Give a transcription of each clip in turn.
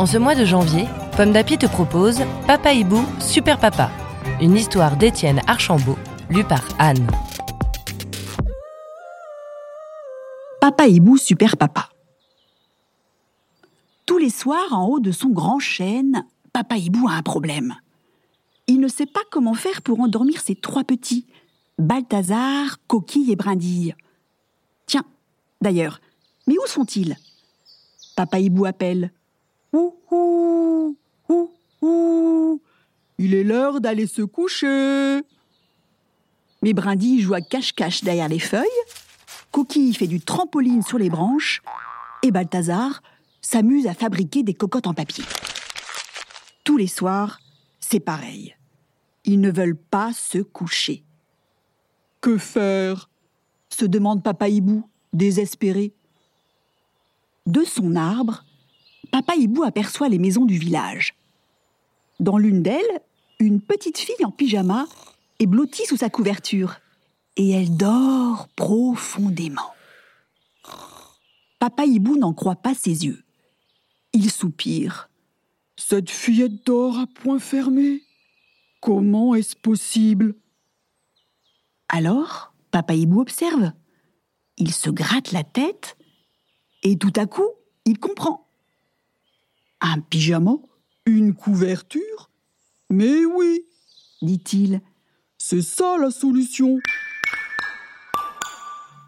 En ce mois de janvier, Pomme d'Api te propose Papa Hibou Super Papa, une histoire d'Étienne Archambault, lue par Anne. Papa Hibou Super Papa. Tous les soirs, en haut de son grand chêne, Papa Hibou a un problème. Il ne sait pas comment faire pour endormir ses trois petits, Balthazar, Coquille et Brindille. Tiens, d'ailleurs, mais où sont-ils? Papa Hibou appelle. Ouh, ouh, ouh, ouh. Il est l'heure d'aller se coucher. Mais Brindille joue à cache-cache derrière les feuilles. Coquille fait du trampoline sur les branches. Et Balthazar s'amuse à fabriquer des cocottes en papier. Tous les soirs, c'est pareil. Ils ne veulent pas se coucher. Que faire? se demande Papa Hibou, désespéré. De son arbre, Papa Hibou aperçoit les maisons du village. Dans l'une d'elles, une petite fille en pyjama est blottie sous sa couverture et elle dort profondément. Papa Hibou n'en croit pas ses yeux. Il soupire. Cette fillette dort à point fermé. Comment est-ce possible? Alors, Papa Hibou observe. Il se gratte la tête et tout à coup, il comprend. Un pyjama Une couverture? Mais oui, dit-il. C'est ça la solution.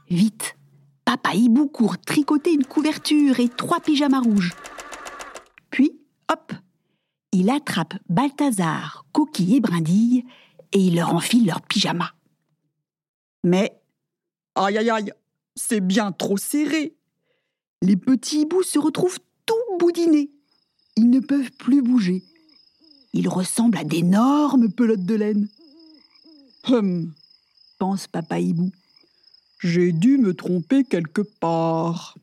Vite, Papa Hibou court tricoter une couverture et trois pyjamas rouges. Puis, hop, il attrape Balthazar, Coquille et Brindille et il leur enfile leurs pyjamas. Mais, aïe aïe aïe, c'est bien trop serré. Les petits hiboux se retrouvent tout boudinés. Ils ne peuvent plus bouger. Ils ressemblent à d'énormes pelotes de laine. Hum, pense Papa Hibou. J'ai dû me tromper quelque part.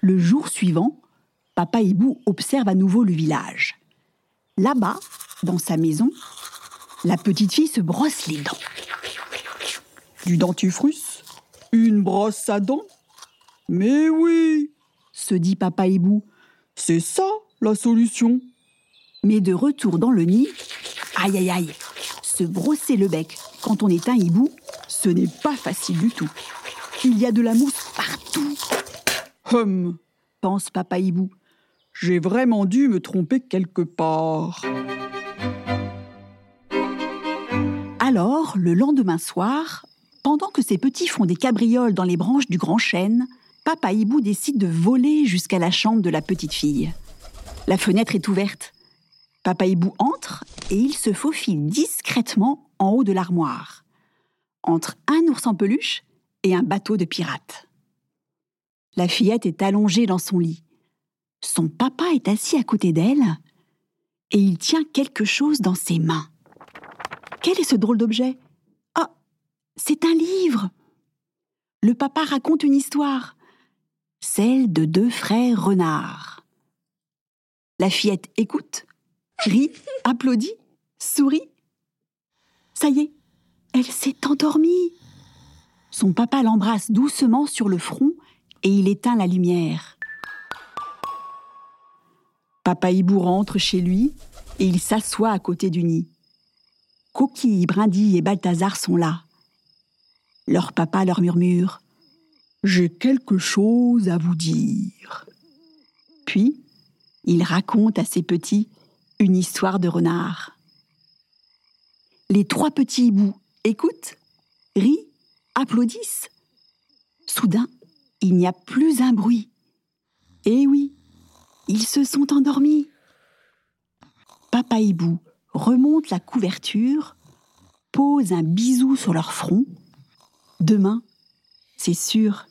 Le jour suivant, Papa Hibou observe à nouveau le village. Là-bas, dans sa maison, la petite fille se brosse les dents. Du dentifrice Une brosse à dents Mais oui se dit Papa Hibou. C'est ça la solution. Mais de retour dans le nid, aïe aïe aïe, se brosser le bec quand on est un hibou, ce n'est pas facile du tout. Il y a de la mousse partout. Hum, pense Papa Hibou. J'ai vraiment dû me tromper quelque part. Alors, le lendemain soir, pendant que ses petits font des cabrioles dans les branches du grand chêne, Papa Hibou décide de voler jusqu'à la chambre de la petite fille. La fenêtre est ouverte. Papa Hibou entre et il se faufile discrètement en haut de l'armoire, entre un ours en peluche et un bateau de pirate. La fillette est allongée dans son lit. Son papa est assis à côté d'elle et il tient quelque chose dans ses mains. Quel est ce drôle d'objet? Ah, c'est un livre. Le papa raconte une histoire celle de deux frères renards. La fillette écoute, rit, applaudit, sourit. Ça y est, elle s'est endormie. Son papa l'embrasse doucement sur le front et il éteint la lumière. Papa Hibou rentre chez lui et il s'assoit à côté du nid. Coquille, Brindille et Balthazar sont là. Leur papa leur murmure j'ai quelque chose à vous dire. Puis, il raconte à ses petits une histoire de renard. Les trois petits hiboux écoutent, rient, applaudissent. Soudain, il n'y a plus un bruit. Eh oui, ils se sont endormis. Papa hibou remonte la couverture, pose un bisou sur leur front. Demain, c'est sûr,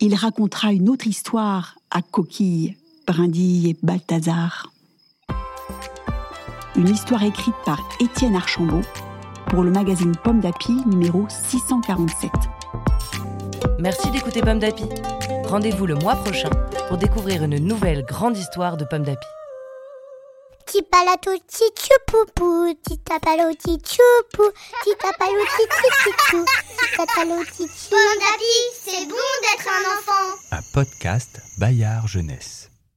il racontera une autre histoire à Coquille Brindille et Balthazar. Une histoire écrite par Étienne Archambault pour le magazine Pomme d'Api numéro 647. Merci d'écouter Pomme d'Api. Rendez-vous le mois prochain pour découvrir une nouvelle grande histoire de Pomme d'Api. Tipalato tichupupu, titapalo tichupu, titapalo tichupu, titapalo tichupu. Pomme d'api, c'est bon d'être un enfant. Un podcast Bayard Jeunesse.